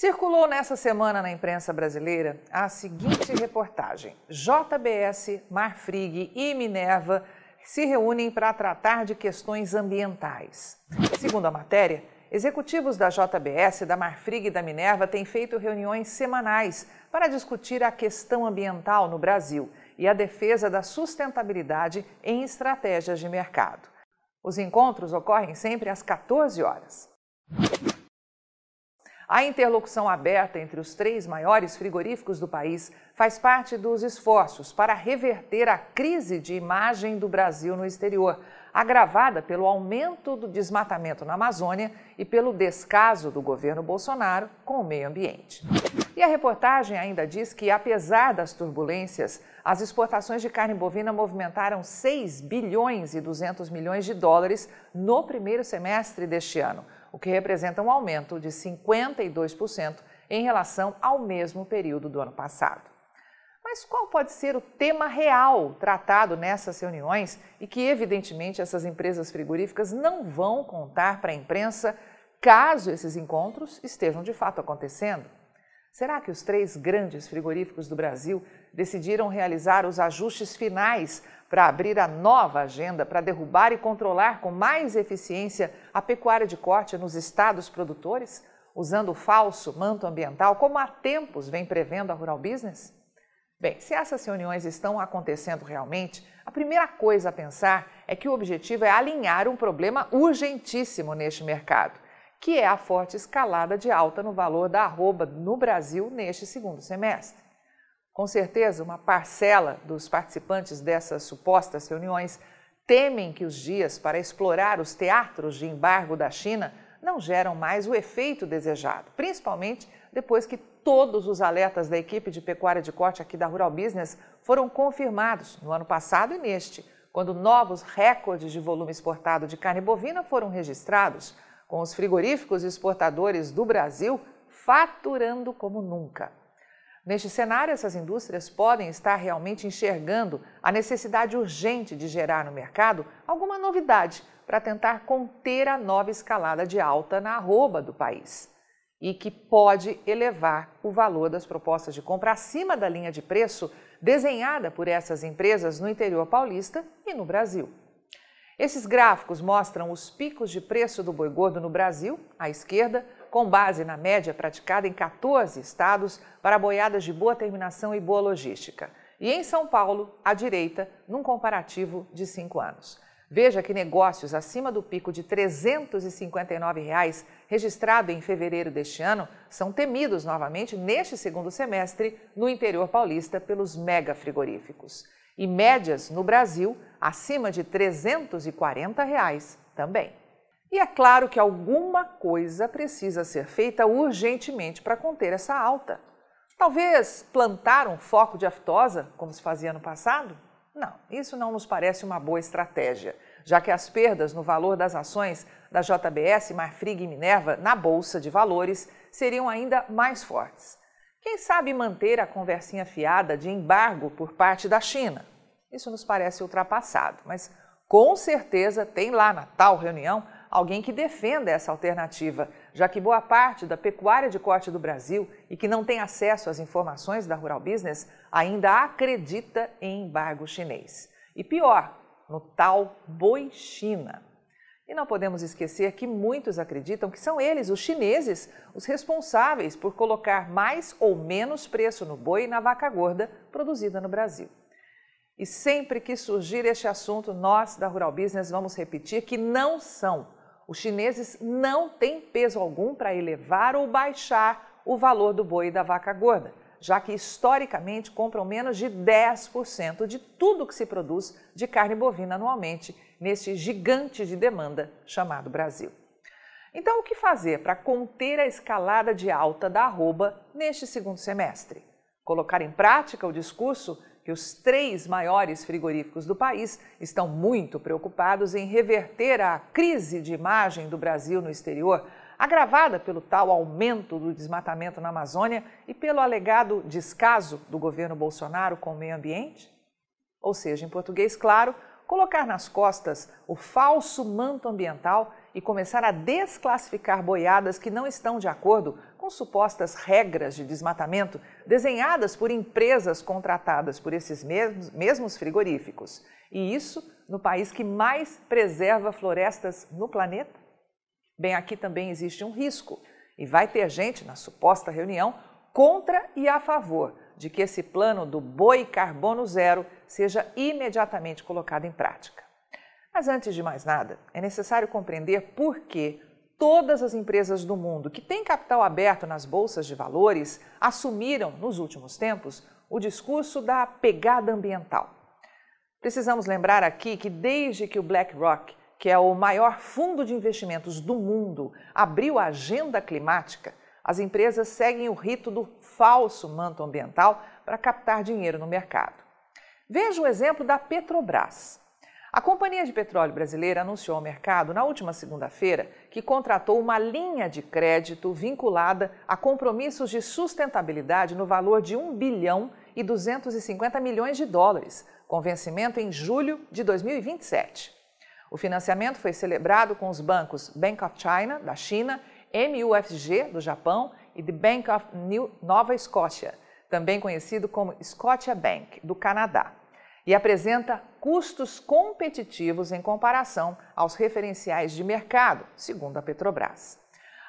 Circulou nessa semana na imprensa brasileira a seguinte reportagem: JBS, Marfrig e Minerva se reúnem para tratar de questões ambientais. Segundo a matéria, executivos da JBS, da Marfrig e da Minerva têm feito reuniões semanais para discutir a questão ambiental no Brasil e a defesa da sustentabilidade em estratégias de mercado. Os encontros ocorrem sempre às 14 horas. A interlocução aberta entre os três maiores frigoríficos do país faz parte dos esforços para reverter a crise de imagem do Brasil no exterior, agravada pelo aumento do desmatamento na Amazônia e pelo descaso do governo Bolsonaro com o meio ambiente. E a reportagem ainda diz que, apesar das turbulências, as exportações de carne bovina movimentaram 6 bilhões e 200 milhões de dólares no primeiro semestre deste ano o que representa um aumento de 52% em relação ao mesmo período do ano passado. Mas qual pode ser o tema real tratado nessas reuniões e que, evidentemente, essas empresas frigoríficas não vão contar para a imprensa caso esses encontros estejam de fato acontecendo? Será que os três grandes frigoríficos do Brasil decidiram realizar os ajustes finais para abrir a nova agenda para derrubar e controlar com mais eficiência a pecuária de corte nos estados produtores, usando o falso manto ambiental, como há tempos vem prevendo a Rural Business? Bem, se essas reuniões estão acontecendo realmente, a primeira coisa a pensar é que o objetivo é alinhar um problema urgentíssimo neste mercado, que é a forte escalada de alta no valor da arroba no Brasil neste segundo semestre. Com certeza, uma parcela dos participantes dessas supostas reuniões temem que os dias para explorar os teatros de embargo da China não geram mais o efeito desejado, principalmente depois que todos os alertas da equipe de pecuária de corte aqui da Rural Business foram confirmados no ano passado e neste, quando novos recordes de volume exportado de carne bovina foram registrados, com os frigoríficos exportadores do Brasil faturando como nunca. Neste cenário, essas indústrias podem estar realmente enxergando a necessidade urgente de gerar no mercado alguma novidade para tentar conter a nova escalada de alta na arroba do país e que pode elevar o valor das propostas de compra acima da linha de preço desenhada por essas empresas no interior paulista e no Brasil. Esses gráficos mostram os picos de preço do boi gordo no Brasil, à esquerda, com base na média praticada em 14 estados para boiadas de boa terminação e boa logística. E em São Paulo, à direita, num comparativo de cinco anos. Veja que negócios acima do pico de 359 reais, registrado em fevereiro deste ano, são temidos novamente neste segundo semestre no interior paulista pelos mega frigoríficos. E médias no Brasil acima de 340 reais também. E é claro que alguma coisa precisa ser feita urgentemente para conter essa alta. Talvez plantar um foco de aftosa, como se fazia no passado? Não, isso não nos parece uma boa estratégia, já que as perdas no valor das ações da JBS, Marfrig e Minerva na Bolsa de Valores seriam ainda mais fortes. Quem sabe manter a conversinha fiada de embargo por parte da China? Isso nos parece ultrapassado, mas com certeza tem lá na tal reunião alguém que defenda essa alternativa, já que boa parte da pecuária de corte do Brasil e que não tem acesso às informações da Rural Business ainda acredita em embargo chinês. E pior, no tal boi China. E não podemos esquecer que muitos acreditam que são eles, os chineses, os responsáveis por colocar mais ou menos preço no boi e na vaca gorda produzida no Brasil. E sempre que surgir este assunto, nós da Rural Business vamos repetir que não são os chineses não têm peso algum para elevar ou baixar o valor do boi e da vaca gorda, já que historicamente compram menos de 10% de tudo que se produz de carne bovina anualmente neste gigante de demanda chamado Brasil. Então, o que fazer para conter a escalada de alta da arroba neste segundo semestre? Colocar em prática o discurso que os três maiores frigoríficos do país estão muito preocupados em reverter a crise de imagem do Brasil no exterior, agravada pelo tal aumento do desmatamento na Amazônia e pelo alegado descaso do governo Bolsonaro com o meio ambiente? Ou seja, em português claro, colocar nas costas o falso manto ambiental e começar a desclassificar boiadas que não estão de acordo com supostas regras de desmatamento desenhadas por empresas contratadas por esses mesmos frigoríficos. E isso no país que mais preserva florestas no planeta? Bem, aqui também existe um risco e vai ter gente na suposta reunião contra e a favor de que esse plano do boi carbono zero seja imediatamente colocado em prática. Mas antes de mais nada, é necessário compreender por que todas as empresas do mundo que têm capital aberto nas bolsas de valores assumiram, nos últimos tempos, o discurso da pegada ambiental. Precisamos lembrar aqui que desde que o BlackRock, que é o maior fundo de investimentos do mundo, abriu a agenda climática, as empresas seguem o rito do falso manto ambiental para captar dinheiro no mercado. Veja o exemplo da Petrobras. A Companhia de Petróleo Brasileira anunciou ao mercado na última segunda-feira que contratou uma linha de crédito vinculada a compromissos de sustentabilidade no valor de 1 bilhão e 250 milhões de dólares, com vencimento em julho de 2027. O financiamento foi celebrado com os bancos Bank of China, da China, MUFG, do Japão, e The Bank of New Nova Escócia, também conhecido como Scotia Bank, do Canadá e apresenta custos competitivos em comparação aos referenciais de mercado, segundo a Petrobras.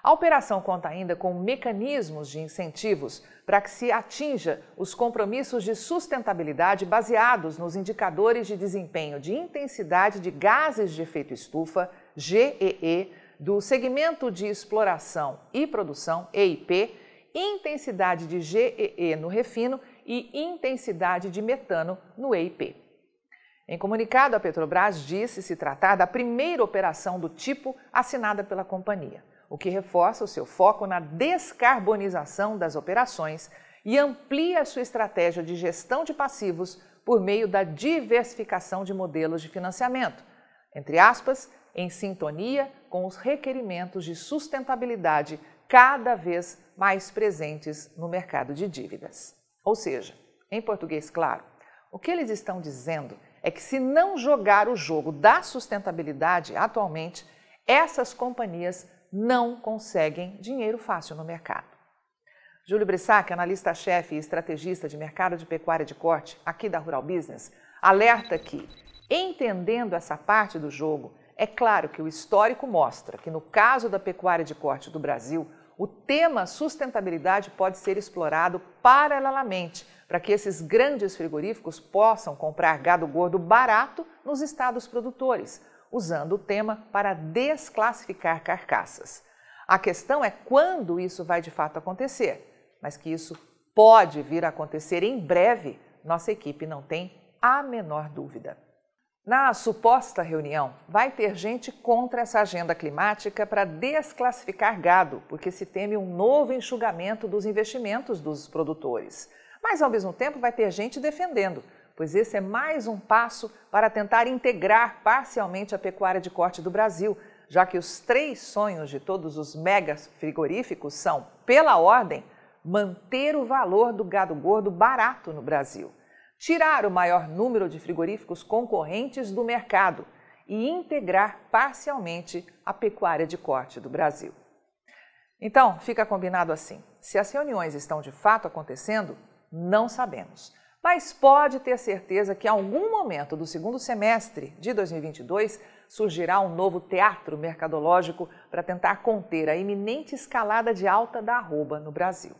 A operação conta ainda com mecanismos de incentivos para que se atinja os compromissos de sustentabilidade baseados nos indicadores de desempenho de intensidade de gases de efeito estufa, GEE, do segmento de exploração e produção, EIP, intensidade de GEE no refino e intensidade de metano no EIP. Em comunicado, a Petrobras disse se tratar da primeira operação do tipo assinada pela companhia, o que reforça o seu foco na descarbonização das operações e amplia sua estratégia de gestão de passivos por meio da diversificação de modelos de financiamento, entre aspas, em sintonia com os requerimentos de sustentabilidade cada vez mais presentes no mercado de dívidas. Ou seja, em português claro, o que eles estão dizendo é que se não jogar o jogo da sustentabilidade atualmente, essas companhias não conseguem dinheiro fácil no mercado. Júlio Brissac, analista-chefe e estrategista de mercado de pecuária de corte aqui da Rural Business, alerta que, entendendo essa parte do jogo, é claro que o histórico mostra que, no caso da pecuária de corte do Brasil, o tema sustentabilidade pode ser explorado paralelamente para que esses grandes frigoríficos possam comprar gado gordo barato nos estados produtores, usando o tema para desclassificar carcaças. A questão é quando isso vai de fato acontecer, mas que isso pode vir a acontecer em breve, nossa equipe não tem a menor dúvida. Na suposta reunião, vai ter gente contra essa agenda climática para desclassificar gado, porque se teme um novo enxugamento dos investimentos dos produtores. Mas, ao mesmo tempo, vai ter gente defendendo, pois esse é mais um passo para tentar integrar parcialmente a pecuária de corte do Brasil, já que os três sonhos de todos os megas frigoríficos são, pela ordem, manter o valor do gado gordo barato no Brasil tirar o maior número de frigoríficos concorrentes do mercado e integrar parcialmente a pecuária de corte do Brasil. Então, fica combinado assim: se as reuniões estão de fato acontecendo, não sabemos. Mas pode ter certeza que em algum momento do segundo semestre de 2022 surgirá um novo teatro mercadológico para tentar conter a iminente escalada de alta da arroba no Brasil.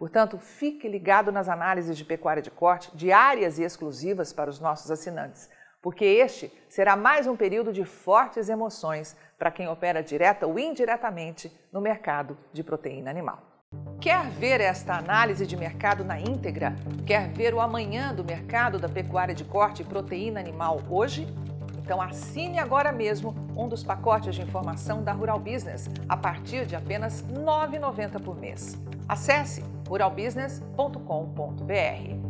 Portanto, fique ligado nas análises de pecuária de corte diárias e exclusivas para os nossos assinantes, porque este será mais um período de fortes emoções para quem opera direta ou indiretamente no mercado de proteína animal. Quer ver esta análise de mercado na íntegra? Quer ver o amanhã do mercado da pecuária de corte e proteína animal hoje? Então assine agora mesmo um dos pacotes de informação da Rural Business a partir de apenas R$ 9,90 por mês. Acesse ruralbusiness.com.br.